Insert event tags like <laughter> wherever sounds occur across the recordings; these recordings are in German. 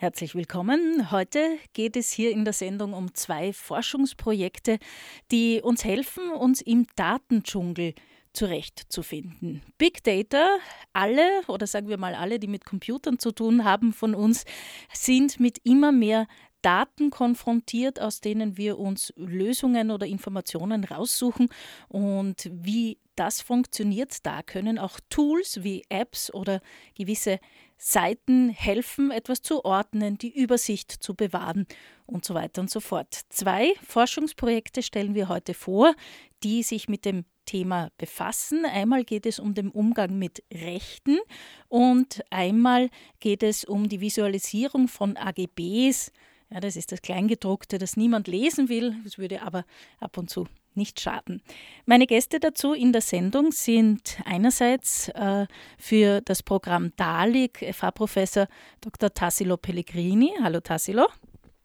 Herzlich willkommen. Heute geht es hier in der Sendung um zwei Forschungsprojekte, die uns helfen, uns im Datendschungel zurechtzufinden. Big Data, alle oder sagen wir mal alle, die mit Computern zu tun haben von uns, sind mit immer mehr Daten konfrontiert, aus denen wir uns Lösungen oder Informationen raussuchen. Und wie das funktioniert, da können auch Tools wie Apps oder gewisse Seiten helfen, etwas zu ordnen, die Übersicht zu bewahren und so weiter und so fort. Zwei Forschungsprojekte stellen wir heute vor, die sich mit dem Thema befassen. Einmal geht es um den Umgang mit Rechten und einmal geht es um die Visualisierung von AGBs. Ja, das ist das Kleingedruckte, das niemand lesen will. Es würde aber ab und zu nicht schaden. Meine Gäste dazu in der Sendung sind einerseits äh, für das Programm DALIG FH-Professor Dr. Tassilo Pellegrini. Hallo Tassilo.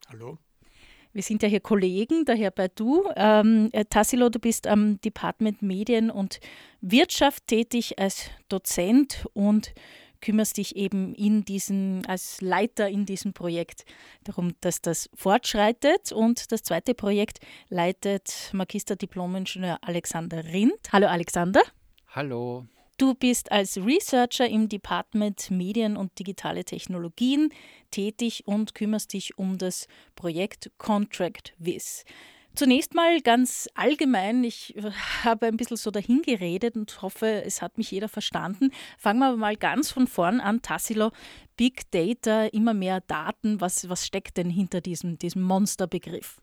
Hallo. Wir sind ja hier Kollegen, daher bei du. Ähm, äh, Tassilo, du bist am Department Medien und Wirtschaft tätig als Dozent und kümmerst dich eben in diesen, als Leiter in diesem Projekt darum, dass das fortschreitet. Und das zweite Projekt leitet Magister Diplom-Ingenieur Alexander Rindt. Hallo Alexander. Hallo. Du bist als Researcher im Department Medien und digitale Technologien tätig und kümmerst dich um das Projekt Contract Viz. Zunächst mal ganz allgemein, ich äh, habe ein bisschen so dahingeredet und hoffe, es hat mich jeder verstanden. Fangen wir mal ganz von vorn an. Tassilo, Big Data, immer mehr Daten. Was, was steckt denn hinter diesem, diesem Monsterbegriff?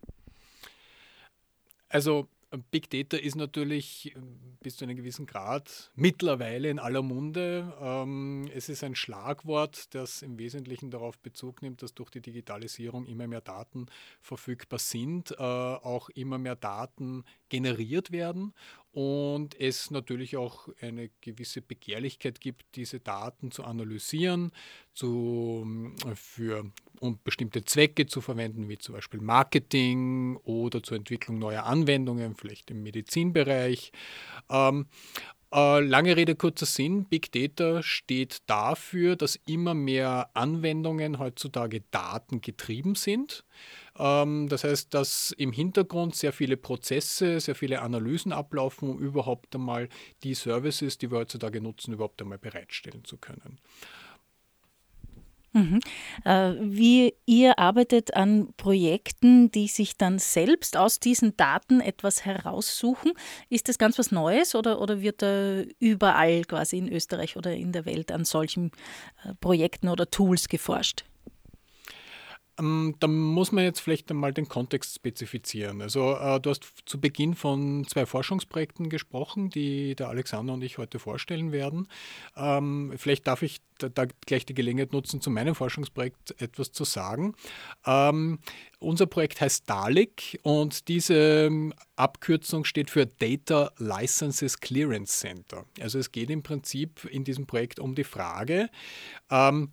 Also Big Data ist natürlich ähm, bis zu einem gewissen Grad mittlerweile in aller Munde. Ähm, es ist ein Schlagwort, das im Wesentlichen darauf Bezug nimmt, dass durch die Digitalisierung immer mehr Daten verfügbar sind, äh, auch immer mehr Daten generiert werden und es natürlich auch eine gewisse Begehrlichkeit gibt, diese Daten zu analysieren, zu, für um bestimmte Zwecke zu verwenden, wie zum Beispiel Marketing oder zur Entwicklung neuer Anwendungen, vielleicht im Medizinbereich. Ähm, äh, lange Rede, kurzer Sinn. Big Data steht dafür, dass immer mehr Anwendungen heutzutage datengetrieben sind. Ähm, das heißt, dass im Hintergrund sehr viele Prozesse, sehr viele Analysen ablaufen, um überhaupt einmal die Services, die wir heutzutage nutzen, überhaupt einmal bereitstellen zu können. Mhm. Äh, wie ihr arbeitet an Projekten, die sich dann selbst aus diesen Daten etwas heraussuchen. Ist das ganz was Neues oder, oder wird da überall quasi in Österreich oder in der Welt an solchen äh, Projekten oder Tools geforscht? Ähm, da muss man jetzt vielleicht einmal den Kontext spezifizieren. Also äh, du hast zu Beginn von zwei Forschungsprojekten gesprochen, die der Alexander und ich heute vorstellen werden. Ähm, vielleicht darf ich da, da, gleich die Gelegenheit nutzen, zu meinem Forschungsprojekt etwas zu sagen. Ähm, unser Projekt heißt DALIC und diese ähm, Abkürzung steht für Data Licenses Clearance Center. Also es geht im Prinzip in diesem Projekt um die Frage, ähm,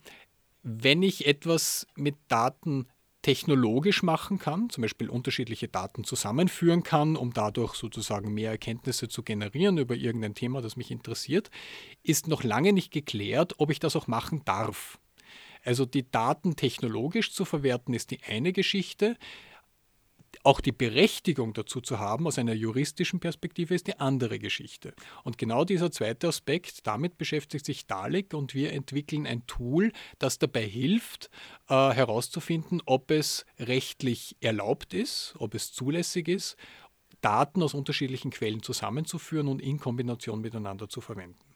wenn ich etwas mit Daten technologisch machen kann, zum Beispiel unterschiedliche Daten zusammenführen kann, um dadurch sozusagen mehr Erkenntnisse zu generieren über irgendein Thema, das mich interessiert, ist noch lange nicht geklärt, ob ich das auch machen darf. Also die Daten technologisch zu verwerten ist die eine Geschichte auch die Berechtigung dazu zu haben, aus einer juristischen Perspektive, ist die andere Geschichte. Und genau dieser zweite Aspekt, damit beschäftigt sich Dalek und wir entwickeln ein Tool, das dabei hilft, äh, herauszufinden, ob es rechtlich erlaubt ist, ob es zulässig ist, Daten aus unterschiedlichen Quellen zusammenzuführen und in Kombination miteinander zu verwenden.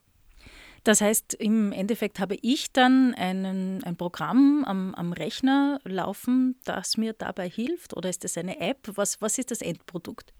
Das heißt, im Endeffekt habe ich dann einen, ein Programm am, am Rechner laufen, das mir dabei hilft? Oder ist das eine App? Was, was ist das Endprodukt?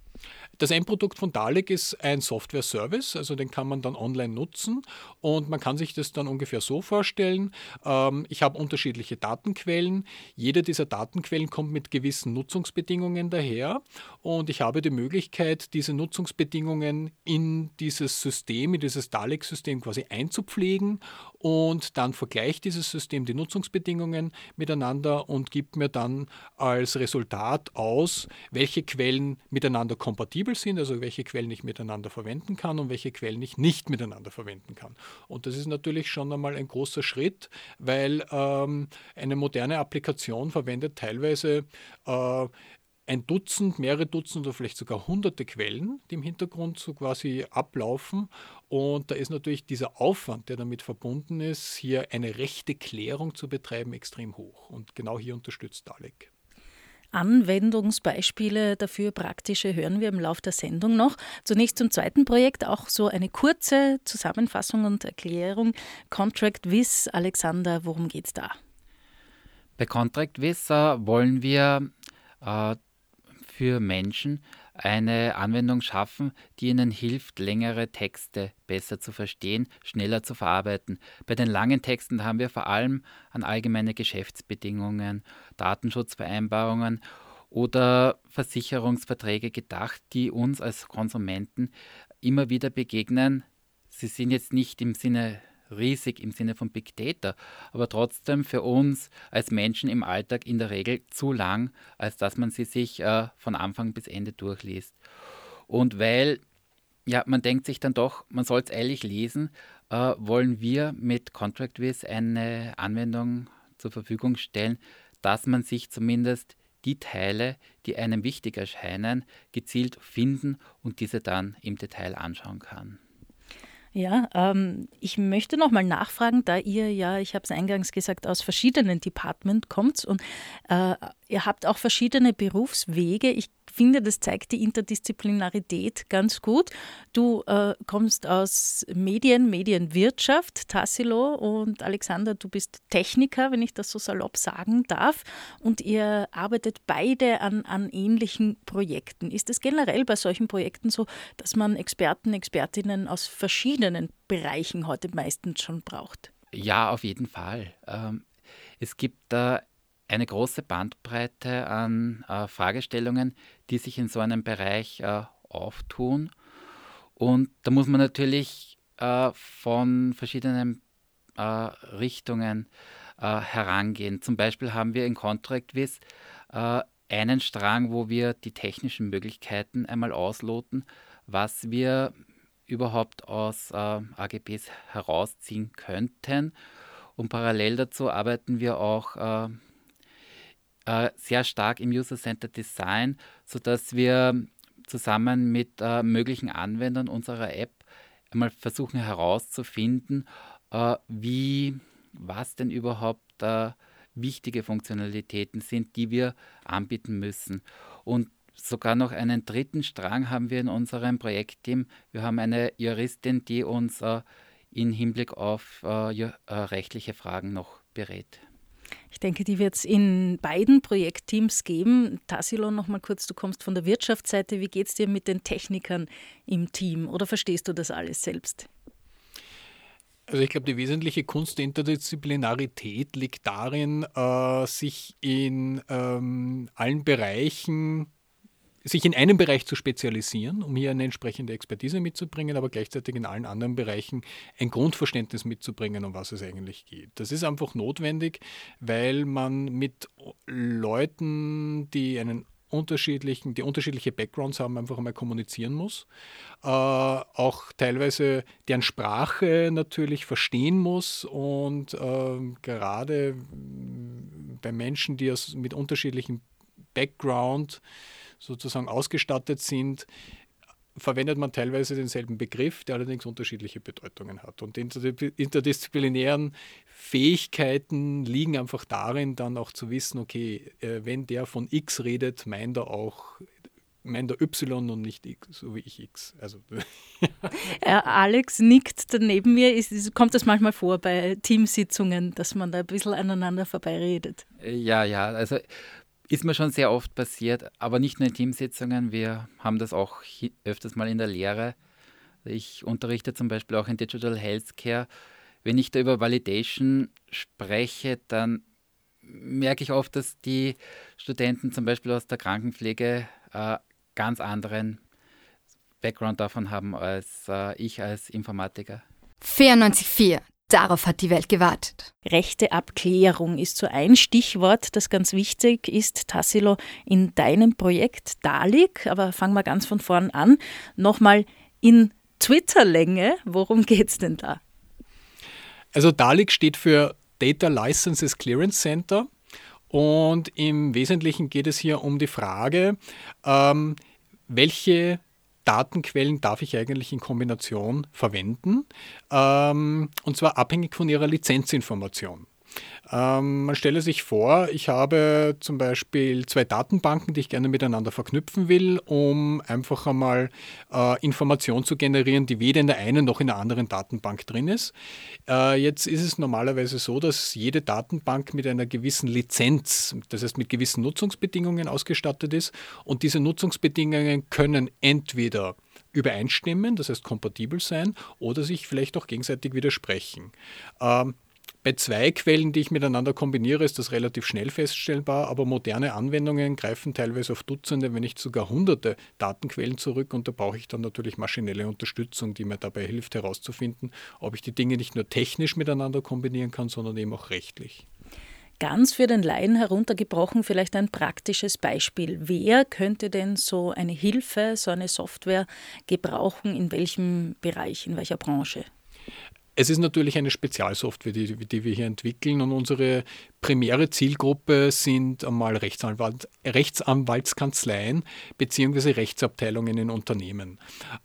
Das Endprodukt von Dalek ist ein Software-Service, also den kann man dann online nutzen und man kann sich das dann ungefähr so vorstellen. Ähm, ich habe unterschiedliche Datenquellen. Jede dieser Datenquellen kommt mit gewissen Nutzungsbedingungen daher und ich habe die Möglichkeit, diese Nutzungsbedingungen in dieses System, in dieses Dalek-System quasi einzupflegen und dann vergleicht dieses System die Nutzungsbedingungen miteinander und gibt mir dann als Resultat aus, welche Quellen miteinander kompatibel sind, also welche Quellen ich miteinander verwenden kann und welche Quellen ich nicht miteinander verwenden kann. Und das ist natürlich schon einmal ein großer Schritt, weil ähm, eine moderne Applikation verwendet teilweise äh, ein Dutzend, mehrere Dutzend oder vielleicht sogar hunderte Quellen, die im Hintergrund so quasi ablaufen. Und da ist natürlich dieser Aufwand, der damit verbunden ist, hier eine rechte Klärung zu betreiben, extrem hoch. Und genau hier unterstützt Dalek. Anwendungsbeispiele dafür, praktische, hören wir im Laufe der Sendung noch. Zunächst zum zweiten Projekt, auch so eine kurze Zusammenfassung und Erklärung. Contract Wiz, Alexander, worum geht es da? Bei Contract Wiz äh, wollen wir äh, für Menschen eine Anwendung schaffen, die ihnen hilft, längere Texte besser zu verstehen, schneller zu verarbeiten. Bei den langen Texten haben wir vor allem an allgemeine Geschäftsbedingungen, Datenschutzvereinbarungen oder Versicherungsverträge gedacht, die uns als Konsumenten immer wieder begegnen. Sie sind jetzt nicht im Sinne riesig im Sinne von Big Data, aber trotzdem für uns als Menschen im Alltag in der Regel zu lang, als dass man sie sich äh, von Anfang bis Ende durchliest. Und weil ja, man denkt sich dann doch, man soll es ehrlich lesen, äh, wollen wir mit ContractWiz eine Anwendung zur Verfügung stellen, dass man sich zumindest die Teile, die einem wichtig erscheinen, gezielt finden und diese dann im Detail anschauen kann. Ja, ähm, ich möchte noch mal nachfragen, da ihr ja, ich habe es eingangs gesagt, aus verschiedenen Departments kommt und äh, ihr habt auch verschiedene Berufswege. Ich finde, das zeigt die Interdisziplinarität ganz gut. Du äh, kommst aus Medien, Medienwirtschaft, Tassilo und Alexander, du bist Techniker, wenn ich das so salopp sagen darf. Und ihr arbeitet beide an, an ähnlichen Projekten. Ist es generell bei solchen Projekten so, dass man Experten, Expertinnen aus verschiedenen Bereichen heute meistens schon braucht? Ja, auf jeden Fall. Ähm, es gibt da eine große Bandbreite an äh, Fragestellungen, die sich in so einem Bereich äh, auftun. Und da muss man natürlich äh, von verschiedenen äh, Richtungen äh, herangehen. Zum Beispiel haben wir in ContractWiz äh, einen Strang, wo wir die technischen Möglichkeiten einmal ausloten, was wir überhaupt aus AGBs herausziehen könnten. Und parallel dazu arbeiten wir auch äh, sehr stark im User-Centered Design, sodass wir zusammen mit äh, möglichen Anwendern unserer App einmal versuchen herauszufinden, äh, wie, was denn überhaupt äh, wichtige Funktionalitäten sind, die wir anbieten müssen. Und sogar noch einen dritten Strang haben wir in unserem Projektteam. Wir haben eine Juristin, die uns äh, in Hinblick auf äh, rechtliche Fragen noch berät. Ich denke, die wird es in beiden Projektteams geben. Tassilo, noch mal kurz, du kommst von der Wirtschaftsseite. Wie geht es dir mit den Technikern im Team oder verstehst du das alles selbst? Also ich glaube, die wesentliche Kunst der Interdisziplinarität liegt darin, äh, sich in ähm, allen Bereichen sich in einem Bereich zu spezialisieren, um hier eine entsprechende Expertise mitzubringen, aber gleichzeitig in allen anderen Bereichen ein Grundverständnis mitzubringen, um was es eigentlich geht. Das ist einfach notwendig, weil man mit Leuten, die einen unterschiedlichen, die unterschiedliche Backgrounds haben, einfach einmal kommunizieren muss. Äh, auch teilweise deren Sprache natürlich verstehen muss und äh, gerade bei Menschen, die aus, mit unterschiedlichen Background sozusagen ausgestattet sind, verwendet man teilweise denselben Begriff, der allerdings unterschiedliche Bedeutungen hat. Und die interdisziplinären Fähigkeiten liegen einfach darin, dann auch zu wissen, okay, äh, wenn der von X redet, meint er auch meint er Y und nicht X, so wie ich X. Also. <laughs> Alex nickt daneben mir. Ist, kommt das manchmal vor bei Teamsitzungen, dass man da ein bisschen aneinander vorbeiredet? Ja, ja. Also ist mir schon sehr oft passiert, aber nicht nur in Teamsitzungen. Wir haben das auch öfters mal in der Lehre. Ich unterrichte zum Beispiel auch in Digital Healthcare. Wenn ich da über Validation spreche, dann merke ich oft, dass die Studenten zum Beispiel aus der Krankenpflege äh, ganz anderen Background davon haben als äh, ich als Informatiker. 94.4 Darauf hat die Welt gewartet. Rechteabklärung ist so ein Stichwort, das ganz wichtig ist, Tassilo, in deinem Projekt DALIG. Aber fangen wir ganz von vorn an. Nochmal in Twitter-Länge, worum geht es denn da? Also DALIG steht für Data Licenses Clearance Center. Und im Wesentlichen geht es hier um die Frage, ähm, welche Datenquellen darf ich eigentlich in Kombination verwenden, ähm, und zwar abhängig von ihrer Lizenzinformation. Ähm, man stelle sich vor, ich habe zum Beispiel zwei Datenbanken, die ich gerne miteinander verknüpfen will, um einfach einmal äh, Information zu generieren, die weder in der einen noch in der anderen Datenbank drin ist. Äh, jetzt ist es normalerweise so, dass jede Datenbank mit einer gewissen Lizenz, das heißt mit gewissen Nutzungsbedingungen ausgestattet ist und diese Nutzungsbedingungen können entweder übereinstimmen, das heißt kompatibel sein, oder sich vielleicht auch gegenseitig widersprechen. Ähm, bei zwei Quellen, die ich miteinander kombiniere, ist das relativ schnell feststellbar, aber moderne Anwendungen greifen teilweise auf Dutzende, wenn nicht sogar hunderte Datenquellen zurück und da brauche ich dann natürlich maschinelle Unterstützung, die mir dabei hilft herauszufinden, ob ich die Dinge nicht nur technisch miteinander kombinieren kann, sondern eben auch rechtlich. Ganz für den Laien heruntergebrochen vielleicht ein praktisches Beispiel. Wer könnte denn so eine Hilfe, so eine Software gebrauchen, in welchem Bereich, in welcher Branche? Es ist natürlich eine Spezialsoftware, die, die, wir hier entwickeln und unsere primäre Zielgruppe sind einmal Rechtsanwalt, Rechtsanwaltskanzleien bzw. Rechtsabteilungen in Unternehmen.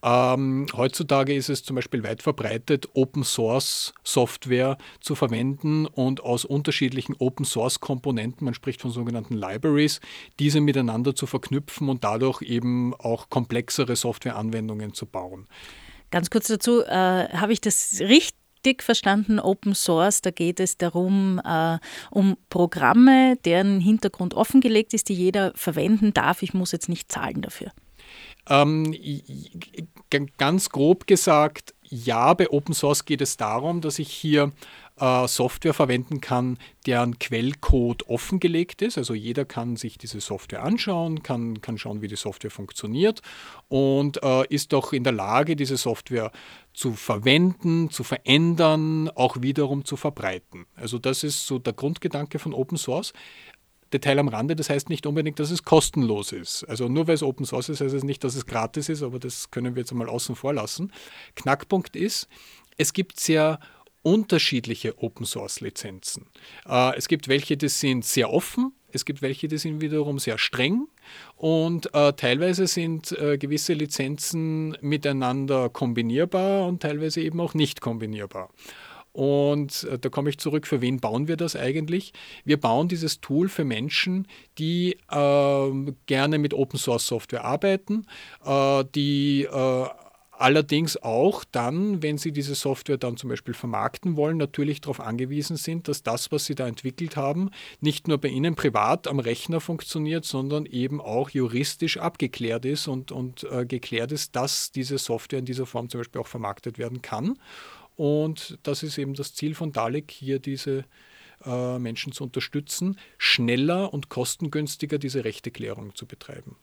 Ähm, heutzutage ist es zum Beispiel weit verbreitet, Open Source Software zu verwenden und aus unterschiedlichen Open Source Komponenten, man spricht von sogenannten Libraries, diese miteinander zu verknüpfen und dadurch eben auch komplexere Softwareanwendungen zu bauen. Ganz kurz dazu, äh, habe ich das richtig verstanden? Open Source, da geht es darum, äh, um Programme, deren Hintergrund offengelegt ist, die jeder verwenden darf. Ich muss jetzt nicht zahlen dafür. Ähm, ganz grob gesagt, ja, bei Open Source geht es darum, dass ich hier äh, Software verwenden kann, deren Quellcode offengelegt ist. Also jeder kann sich diese Software anschauen, kann, kann schauen, wie die Software funktioniert und äh, ist doch in der Lage, diese Software zu verwenden, zu verändern, auch wiederum zu verbreiten. Also das ist so der Grundgedanke von Open Source. Detail am Rande, das heißt nicht unbedingt, dass es kostenlos ist. Also nur weil es Open Source ist, heißt es nicht, dass es gratis ist, aber das können wir jetzt einmal außen vor lassen. Knackpunkt ist, es gibt sehr unterschiedliche Open Source Lizenzen. Äh, es gibt welche, die sind sehr offen, es gibt welche, die sind wiederum sehr streng und äh, teilweise sind äh, gewisse Lizenzen miteinander kombinierbar und teilweise eben auch nicht kombinierbar. Und äh, da komme ich zurück, für wen bauen wir das eigentlich? Wir bauen dieses Tool für Menschen, die äh, gerne mit Open Source Software arbeiten, äh, die äh, allerdings auch dann, wenn Sie diese Software dann zum Beispiel vermarkten wollen, natürlich darauf angewiesen sind, dass das, was Sie da entwickelt haben, nicht nur bei Ihnen privat am Rechner funktioniert, sondern eben auch juristisch abgeklärt ist und, und äh, geklärt ist, dass diese Software in dieser Form zum Beispiel auch vermarktet werden kann. Und das ist eben das Ziel von Dalek, hier diese äh, Menschen zu unterstützen, schneller und kostengünstiger diese Rechteklärung zu betreiben.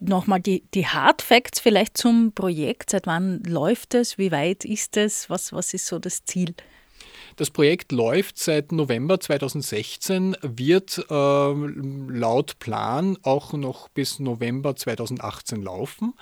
Nochmal die, die Hard Facts vielleicht zum Projekt. Seit wann läuft es? Wie weit ist es? Was, was ist so das Ziel? Das Projekt läuft seit November 2016, wird äh, laut Plan auch noch bis November 2018 laufen.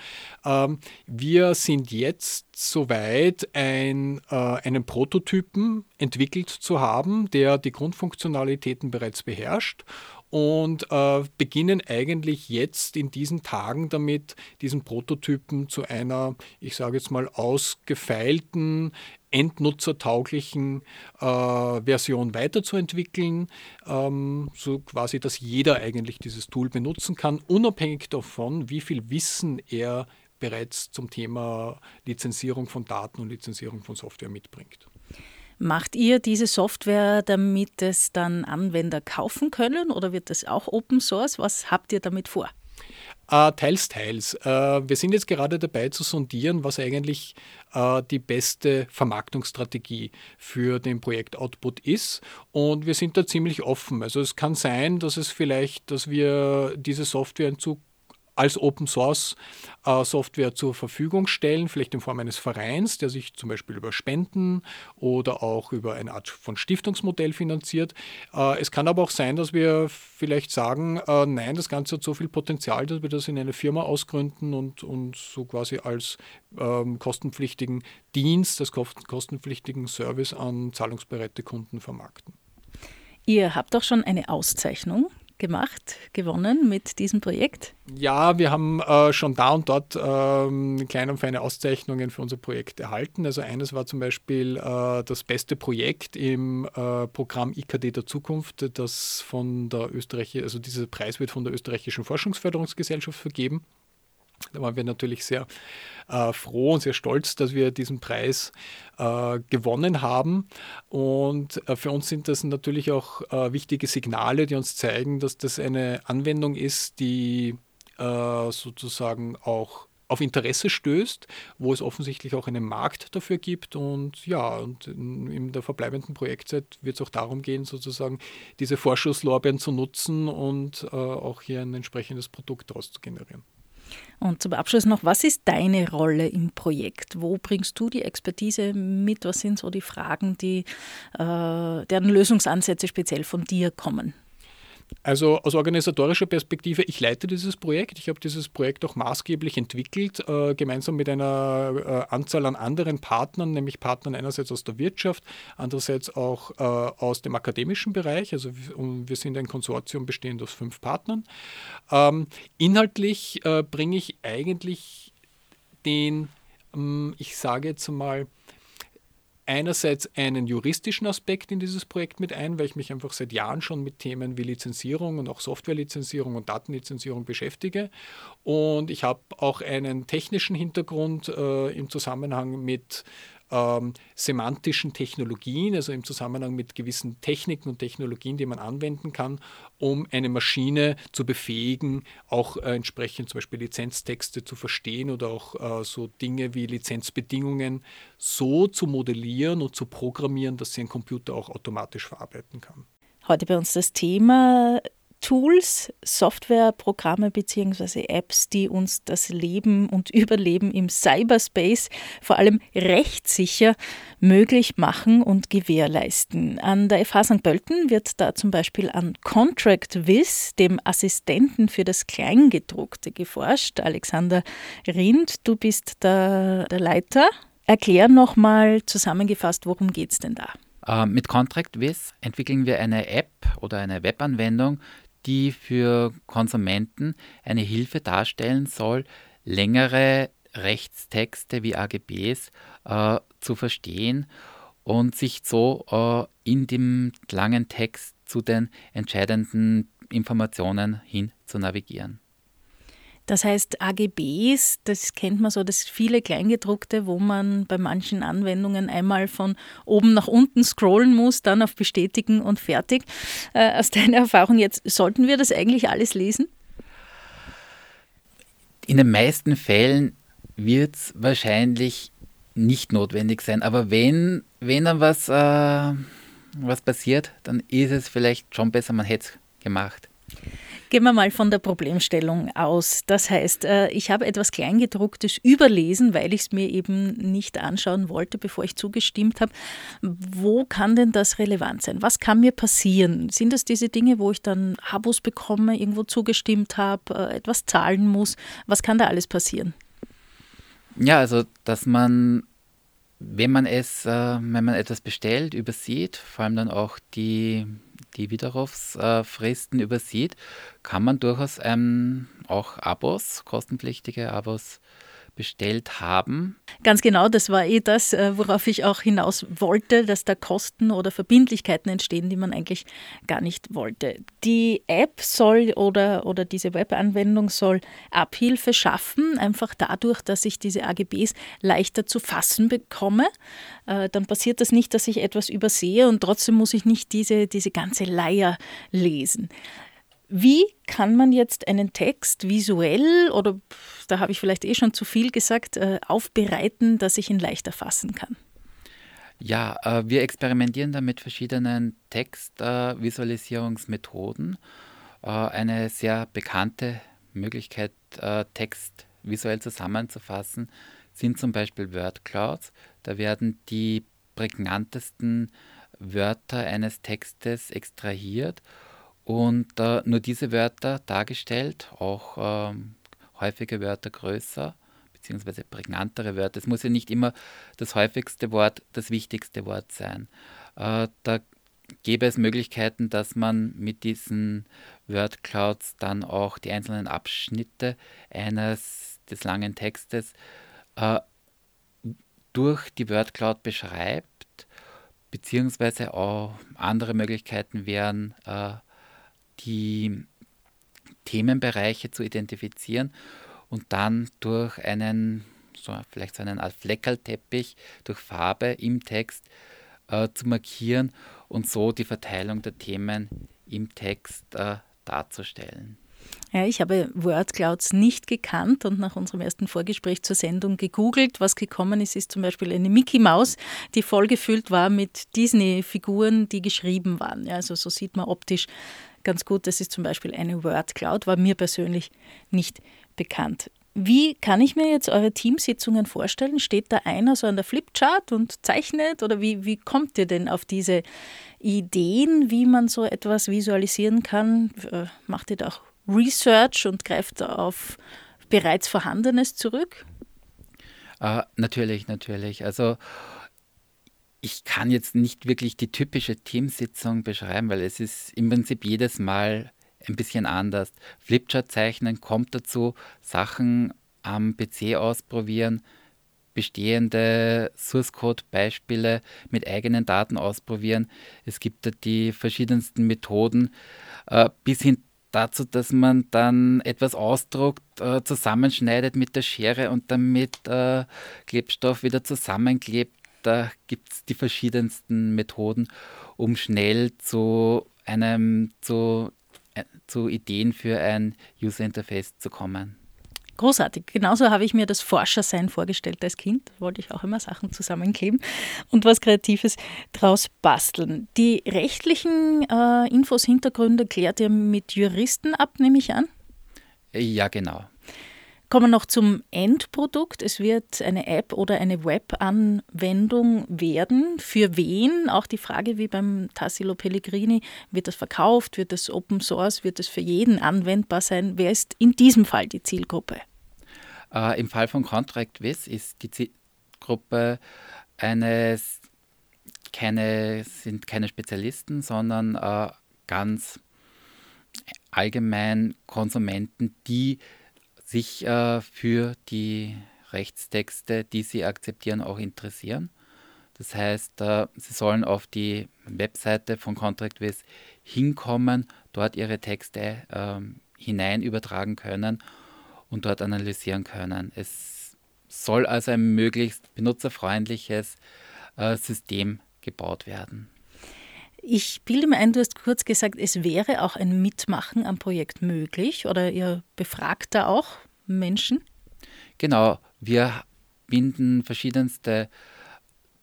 Ähm, wir sind jetzt soweit, ein, äh, einen Prototypen entwickelt zu haben, der die Grundfunktionalitäten bereits beherrscht und äh, beginnen eigentlich jetzt in diesen Tagen damit, diesen Prototypen zu einer, ich sage jetzt mal, ausgefeilten, endnutzertauglichen äh, Version weiterzuentwickeln, ähm, so quasi, dass jeder eigentlich dieses Tool benutzen kann, unabhängig davon, wie viel Wissen er bereits zum Thema Lizenzierung von Daten und Lizenzierung von Software mitbringt. Macht ihr diese Software, damit es dann Anwender kaufen können oder wird das auch Open Source? Was habt ihr damit vor? Äh, teils, teils. Äh, wir sind jetzt gerade dabei zu sondieren, was eigentlich äh, die beste Vermarktungsstrategie für den Projekt-Output ist. Und wir sind da ziemlich offen. Also es kann sein, dass es vielleicht, dass wir diese Software in Zukunft als Open Source äh, Software zur Verfügung stellen, vielleicht in Form eines Vereins, der sich zum Beispiel über Spenden oder auch über eine Art von Stiftungsmodell finanziert. Äh, es kann aber auch sein, dass wir vielleicht sagen, äh, nein, das Ganze hat so viel Potenzial, dass wir das in eine Firma ausgründen und, und so quasi als ähm, kostenpflichtigen Dienst, als kostenpflichtigen Service an zahlungsbereite Kunden vermarkten. Ihr habt auch schon eine Auszeichnung gemacht, gewonnen mit diesem Projekt? Ja, wir haben äh, schon da und dort ähm, kleine und feine Auszeichnungen für unser Projekt erhalten. Also eines war zum Beispiel äh, das beste Projekt im äh, Programm IKD der Zukunft, das von der Österreich, also dieser Preis wird von der österreichischen Forschungsförderungsgesellschaft vergeben. Da waren wir natürlich sehr äh, froh und sehr stolz, dass wir diesen Preis äh, gewonnen haben. Und äh, für uns sind das natürlich auch äh, wichtige Signale, die uns zeigen, dass das eine Anwendung ist, die äh, sozusagen auch auf Interesse stößt, wo es offensichtlich auch einen Markt dafür gibt. Und ja, und in, der verbleibenden Projektzeit wird es auch darum gehen, sozusagen diese Vorschusslorbeeren zu nutzen und äh, auch hier ein entsprechendes Produkt daraus zu generieren. Und zum Abschluss noch, was ist deine Rolle im Projekt? Wo bringst du die Expertise mit? Was sind so die Fragen, die, äh, deren Lösungsansätze speziell von dir kommen? Also aus organisatorischer Perspektive, ich leite dieses Projekt. Ich habe dieses Projekt auch maßgeblich entwickelt, äh, gemeinsam mit einer äh, Anzahl an anderen Partnern, nämlich Partnern einerseits aus der Wirtschaft, andererseits auch äh, aus dem akademischen Bereich. Also wir sind ein Konsortium bestehend aus fünf Partnern. Ähm, inhaltlich äh, bringe ich eigentlich den, ähm, ich sage jetzt mal, einerseits einen juristischen Aspekt in dieses Projekt mit ein, weil ich mich einfach seit Jahren schon mit Themen wie Lizenzierung und auch Softwarelizenzierung und Datenlizenzierung beschäftige. Und ich habe auch einen technischen Hintergrund äh, im Zusammenhang mit ähm, semantischen Technologien, also im Zusammenhang mit gewissen Techniken und Technologien, die man anwenden kann, um eine Maschine zu befähigen, auch äh, entsprechend zum Beispiel Lizenztexte zu verstehen oder auch äh, so Dinge wie Lizenzbedingungen so zu modellieren und zu programmieren, dass sie ein Computer auch automatisch verarbeiten kann. Heute bei uns das Thema Tools, Softwareprogramme bzw. Apps, die uns das Leben und <laughs> Überleben im Cyberspace vor allem rechtssicher möglich machen und gewährleisten. An der FH St. Pölten wird da zum Beispiel an ContractWiz, dem Assistenten für das Kleingedruckte, geforscht. Alexander Rind, du bist der, der Leiter. Erklär nochmal zusammengefasst, worum geht es denn da? Uh, mit ContractWiz entwickeln wir eine App oder eine Webanwendung, die für Konsumenten eine Hilfe darstellen soll, längere Rechtstexte wie AGBs äh, zu verstehen und sich so äh, in dem langen Text zu den entscheidenden Informationen hin zu navigieren. Das heißt, AGBs, das kennt man so, das viele Kleingedruckte, wo man bei manchen Anwendungen einmal von oben nach unten scrollen muss, dann auf Bestätigen und fertig. Äh, aus deiner Erfahrung jetzt, sollten wir das eigentlich alles lesen? In den meisten Fällen wird es wahrscheinlich nicht notwendig sein, aber wenn, wenn dann was, äh, was passiert, dann ist es vielleicht schon besser, man hätte es gemacht. Gehen wir mal von der Problemstellung aus. Das heißt, äh, ich habe etwas Kleingedrucktes überlesen, weil ich es mir eben nicht anschauen wollte, bevor ich zugestimmt habe. Wo kann denn das relevant sein? Was kann mir passieren? Sind das diese Dinge, wo ich dann Abos bekomme, irgendwo zugestimmt habe, äh, etwas zahlen muss? Was kann da alles passieren? Ja, also dass man wenn man es, äh, wenn man etwas bestellt, übersieht, vor allem dann auch die die Widerrufsfristen übersieht, kann man durchaus ähm, auch Abos, kostenpflichtige Abos bestellt haben. Ganz genau, das war eh das, äh, worauf ich auch hinaus wollte, dass da Kosten oder Verbindlichkeiten entstehen, die man eigentlich gar nicht wollte. Die App soll oder, oder diese Webanwendung soll Abhilfe schaffen, einfach dadurch, dass ich diese AGBs leichter zu fassen bekomme. Äh, dann passiert das nicht, dass ich etwas übersehe und trotzdem muss ich nicht diese, diese ganze Leier lesen. Wie kann man jetzt einen Text visuell oder da habe ich vielleicht eh schon zu viel gesagt, äh, aufbereiten, dass ich ihn leichter fassen kann? Ja, äh, wir experimentieren da mit verschiedenen Textvisualisierungsmethoden. Äh, eine sehr bekannte Möglichkeit, Text visuell zusammenzufassen, sind zum Beispiel Word Clouds. Da werden die prägnantesten Wörter eines Textes extrahiert und äh, nur diese Wörter dargestellt, auch ähm, häufige Wörter größer beziehungsweise prägnantere Wörter. Es muss ja nicht immer das häufigste Wort das wichtigste Wort sein. Äh, da gäbe es Möglichkeiten, dass man mit diesen Word Clouds dann auch die einzelnen Abschnitte eines des langen Textes äh, durch die Word Cloud beschreibt, beziehungsweise auch andere Möglichkeiten wären, äh, die Themenbereiche zu identifizieren und dann durch einen, so vielleicht so einen Art Fleckerlteppich, durch Farbe im Text äh, zu markieren und so die Verteilung der Themen im Text äh, darzustellen. Ja, ich habe Wordclouds nicht gekannt und nach unserem ersten Vorgespräch zur Sendung gegoogelt. Was gekommen ist, ist zum Beispiel eine Mickey Maus, die vollgefüllt war mit Disney-Figuren, die geschrieben waren. Ja, also so sieht man optisch ganz gut. Das ist zum Beispiel eine Wordcloud, war mir persönlich nicht bekannt. Wie kann ich mir jetzt eure Teamsitzungen vorstellen? Steht da einer so an der Flipchart und zeichnet? Oder wie, wie kommt ihr denn auf diese Ideen, wie man so etwas visualisieren kann? Äh, macht ihr da auch Research und greift auf bereits Vorhandenes zurück? Uh, natürlich, natürlich. Also ich kann jetzt nicht wirklich die typische Teamsitzung beschreiben, weil es ist im Prinzip jedes Mal ein bisschen anders. Flipchart zeichnen kommt dazu, Sachen am PC ausprobieren, bestehende Source Code Beispiele mit eigenen Daten ausprobieren. Es gibt da die verschiedensten Methoden äh, bis hin dazu, dass man dann etwas ausdruckt, äh, zusammenschneidet mit der Schere und dann mit äh, Klebstoff wieder zusammenklebt. Da gibt es die verschiedensten Methoden, um schnell zu einem zu zu Ideen für ein User Interface zu kommen. Großartig. Genauso habe ich mir das Forschersein vorgestellt als Kind. Da wollte ich auch immer Sachen zusammenkleben und was Kreatives draus basteln. Die rechtlichen äh, Infos, Hintergründe klärt ihr mit Juristen ab, nehme ich an? Ja, genau. Kommen wir noch zum Endprodukt. Es wird eine App oder eine Web-Anwendung werden. Für wen? Auch die Frage wie beim Tassilo Pellegrini. Wird das verkauft? Wird das Open Source? Wird das für jeden anwendbar sein? Wer ist in diesem Fall die Zielgruppe? Äh, Im Fall von Contract Wiz ist die Zielgruppe eines keine, sind keine Spezialisten, sondern äh, ganz allgemein Konsumenten, die sich äh, für die Rechtstexte, die sie akzeptieren, auch interessieren. Das heißt, äh, sie sollen auf die Webseite von ContractWiz hinkommen, dort ihre Texte äh, hinein übertragen können und dort analysieren können. Es soll also ein möglichst benutzerfreundliches äh, System gebaut werden. Ich bilde mir ein, du hast kurz gesagt, es wäre auch ein Mitmachen am Projekt möglich oder ihr befragt da auch Menschen? Genau, wir binden verschiedenste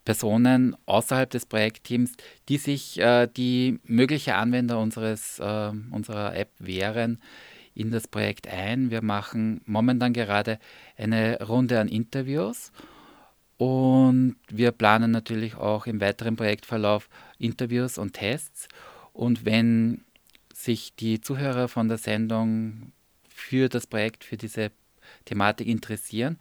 Personen außerhalb des Projektteams, die sich äh, die mögliche Anwender unseres, äh, unserer App wären, in das Projekt ein. Wir machen momentan gerade eine Runde an Interviews und wir planen natürlich auch im weiteren Projektverlauf Interviews und Tests. Und wenn sich die Zuhörer von der Sendung für das Projekt, für diese Thematik interessieren,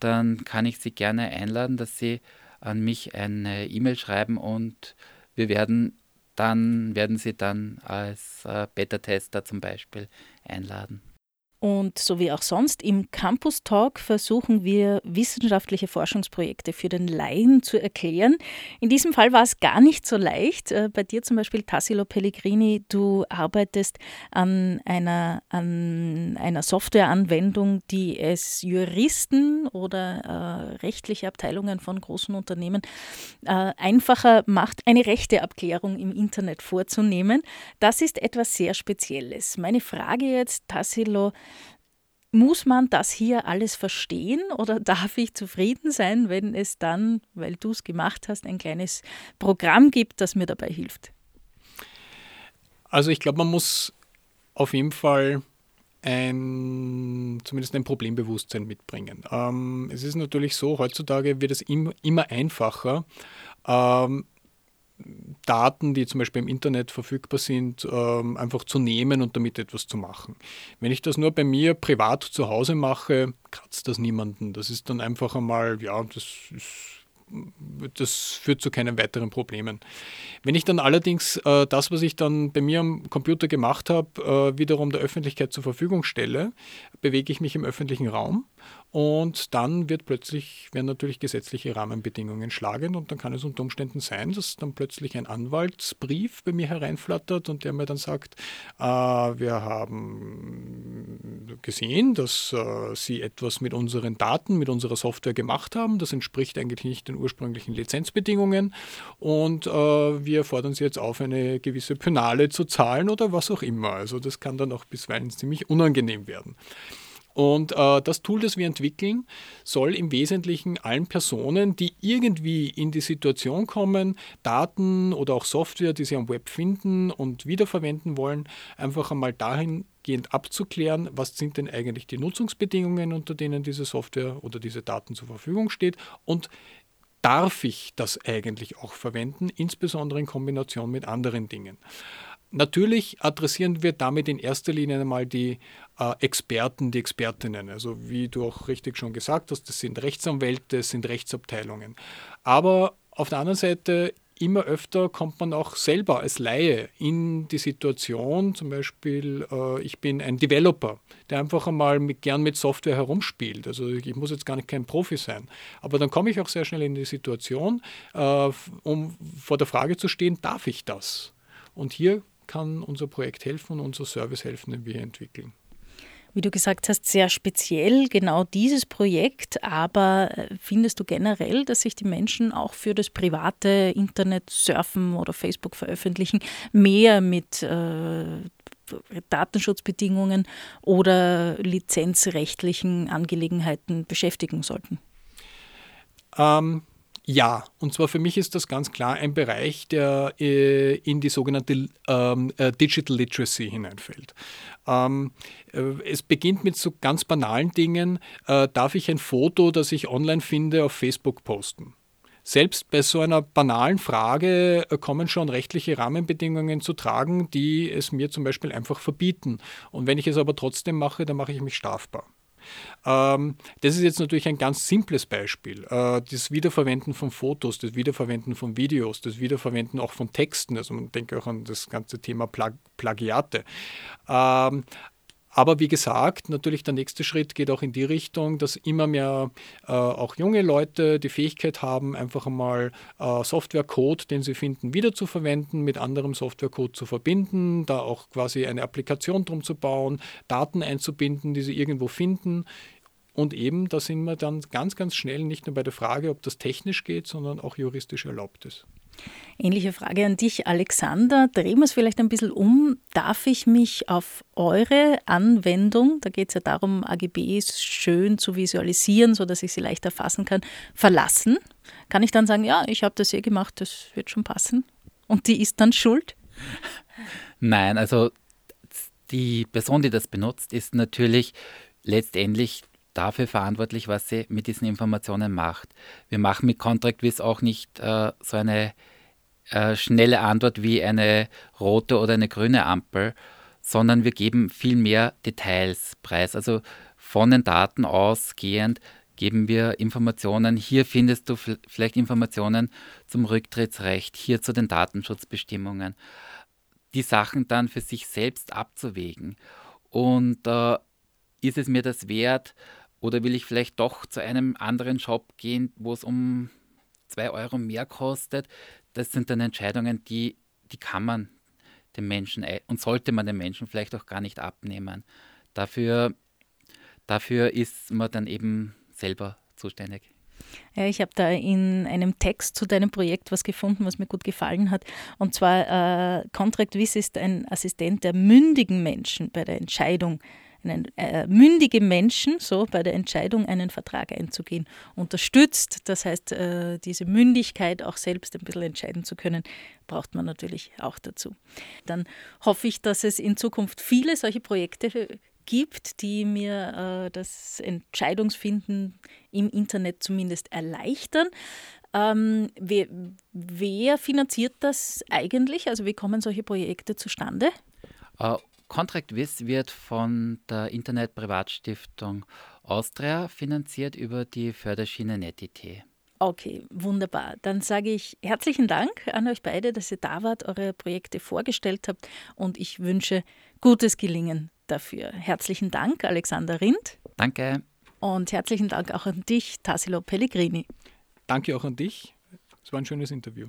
dann kann ich Sie gerne einladen, dass Sie an mich eine E-Mail schreiben und wir werden dann werden Sie dann als äh, Beta-Tester zum Beispiel einladen. Und so wie auch sonst im Campus Talk versuchen wir wissenschaftliche Forschungsprojekte für den Laien zu erklären. In diesem Fall war es gar nicht so leicht. Äh, bei dir zum Beispiel, Tassilo Pellegrini, du arbeitest an einer, an einer Softwareanwendung, die es Juristen oder äh, rechtliche Abteilungen von großen Unternehmen äh, einfacher macht, eine Rechteabklärung im Internet vorzunehmen. Das ist etwas sehr Spezielles. Meine Frage jetzt, Tassilo, muss man das hier alles verstehen oder <laughs> darf ich zufrieden sein, wenn es dann, weil du es gemacht hast, ein kleines Programm gibt, das mir dabei hilft? Also ich glaube, man muss auf jeden Fall ein, zumindest ein Problembewusstsein mitbringen. Ähm, es ist natürlich so, heutzutage wird es im, immer einfacher, ähm, Daten, die zum Beispiel im Internet verfügbar sind, ähm, einfach zu nehmen und damit etwas zu machen. Wenn ich das nur bei mir privat zu Hause mache, kratzt das niemanden. Das ist dann einfach einmal, ja, das ist das führt zu keinen weiteren Problemen. Wenn ich dann allerdings äh, das, was ich dann bei mir am Computer gemacht habe, äh, wiederum der Öffentlichkeit zur Verfügung stelle, bewege ich mich im öffentlichen Raum und dann wird plötzlich, werden natürlich gesetzliche Rahmenbedingungen schlagend und dann kann es unter Umständen sein, dass dann plötzlich ein Anwaltsbrief bei mir hereinflattert und der mir dann sagt, äh, wir haben gesehen, dass äh, Sie etwas mit unseren Daten, mit unserer Software gemacht haben. Das entspricht eigentlich nicht den ursprünglichen Lizenzbedingungen und äh, wir fordern Sie jetzt auf, eine gewisse Penale zu zahlen oder was auch immer. Also das kann dann auch bisweilen ziemlich unangenehm werden. Und äh, das Tool, das wir entwickeln, soll im Wesentlichen allen Personen, die irgendwie in die Situation kommen, Daten oder auch Software, die sie am Web finden und wiederverwenden wollen, einfach einmal dahingehend abzuklären, was sind denn eigentlich die Nutzungsbedingungen, unter denen diese Software oder diese Daten zur Verfügung steht und darf ich das eigentlich auch verwenden, insbesondere in Kombination mit anderen Dingen. Natürlich adressieren wir damit in erster Linie einmal die Experten, die Expertinnen. Also wie du auch richtig schon gesagt hast, das sind Rechtsanwälte, das sind Rechtsabteilungen. Aber auf der anderen Seite immer öfter kommt man auch selber als Laie in die Situation, zum Beispiel, äh, ich bin ein Developer, der einfach einmal mit, gern mit Software herumspielt. Also ich muss jetzt gar nicht kein Profi sein. Aber dann komme ich auch sehr schnell in die Situation, äh, um vor der Frage zu stehen, darf ich das? Und hier kann unser Projekt helfen und unser Service helfen, den wir entwickeln. Wie du gesagt hast, sehr speziell genau dieses Projekt, aber äh, findest du generell, dass sich die Menschen auch für das private Internet surfen oder Facebook veröffentlichen mehr mit äh, Datenschutzbedingungen oder lizenzrechtlichen Angelegenheiten beschäftigen sollten? Ähm, ja, und zwar für mich ist das ganz klar ein Bereich, der äh, in die sogenannte ähm, äh, Digital Literacy hineinfällt. Ähm, äh, es beginnt mit so ganz banalen Dingen. Äh, darf ich ein Foto, das ich online finde, auf Facebook posten? Selbst bei so einer banalen Frage äh, kommen schon rechtliche Rahmenbedingungen zu tragen, die es mir zum Beispiel einfach verbieten. Und wenn ich es aber trotzdem mache, dann mache ich mich strafbar. Ähm, das ist jetzt natürlich ein ganz simples Beispiel. Äh, das Wiederverwenden von Fotos, das Wiederverwenden von Videos, das Wiederverwenden auch von Texten. Also man denke auch an das ganze Thema Plag Plagiate. Ähm, aber wie gesagt, natürlich der nächste Schritt geht auch in die Richtung, dass immer mehr äh, auch junge Leute die Fähigkeit haben, einfach einmal äh, Softwarecode, den sie finden, wiederzuverwenden, mit anderem Softwarecode zu verbinden, da auch quasi eine Applikation drum zu bauen, Daten einzubinden, die sie irgendwo finden. Und eben, da sind wir dann ganz, ganz schnell nicht nur bei der Frage, ob das technisch geht, sondern auch juristisch erlaubt ist. Ähnliche Frage an dich, Alexander. Drehen wir es vielleicht ein bisschen um. Darf ich mich auf eure Anwendung, da geht es ja darum, AGBs schön zu visualisieren, sodass ich sie leicht erfassen kann, verlassen? Kann ich dann sagen, ja, ich habe das hier gemacht, das wird schon passen? Und die ist dann schuld? Nein, also die Person, die das benutzt, ist natürlich letztendlich dafür verantwortlich, was sie mit diesen Informationen macht. Wir machen mit ContractWiz auch nicht äh, so eine äh, schnelle Antwort wie eine rote oder eine grüne Ampel, sondern wir geben viel mehr Details preis. Also von den Daten ausgehend geben wir Informationen. Hier findest du vielleicht Informationen zum Rücktrittsrecht, hier zu den Datenschutzbestimmungen. Die Sachen dann für sich selbst abzuwägen. Und äh, ist es mir das wert, oder will ich vielleicht doch zu einem anderen Shop gehen, wo es um zwei Euro mehr kostet? Das sind dann Entscheidungen, die, die kann man dem Menschen und sollte man dem Menschen vielleicht auch gar nicht abnehmen. Dafür, dafür ist man dann eben selber zuständig. Ja, ich habe da in einem Text zu deinem Projekt was gefunden, was mir gut gefallen hat. Und zwar, äh, Contract Wiss ist ein Assistent der mündigen Menschen bei der Entscheidung einen, äh, mündige Menschen so bei der Entscheidung, einen Vertrag einzugehen, unterstützt. Das heißt, äh, diese Mündigkeit auch selbst ein bisschen entscheiden zu können, braucht man natürlich auch dazu. Dann hoffe ich, dass es in Zukunft viele solche Projekte gibt, die mir äh, das Entscheidungsfinden im Internet zumindest erleichtern. Ähm, wer, wer, finanziert das eigentlich? Also wie kommen solche Projekte zustande? Uh, ContractWiz wird von der Internet-Privatstiftung Austria finanziert über die Förderschiene NetIT. Okay, wunderbar. Dann sage ich herzlichen Dank an euch beide, dass ihr da wart, eure Projekte vorgestellt habt und ich wünsche gutes Gelingen dafür. Herzlichen Dank, Alexander Rindt. Danke. Und herzlichen Dank auch an dich, Tassilo Pellegrini. Danke auch an dich. Es war ein schönes Interview.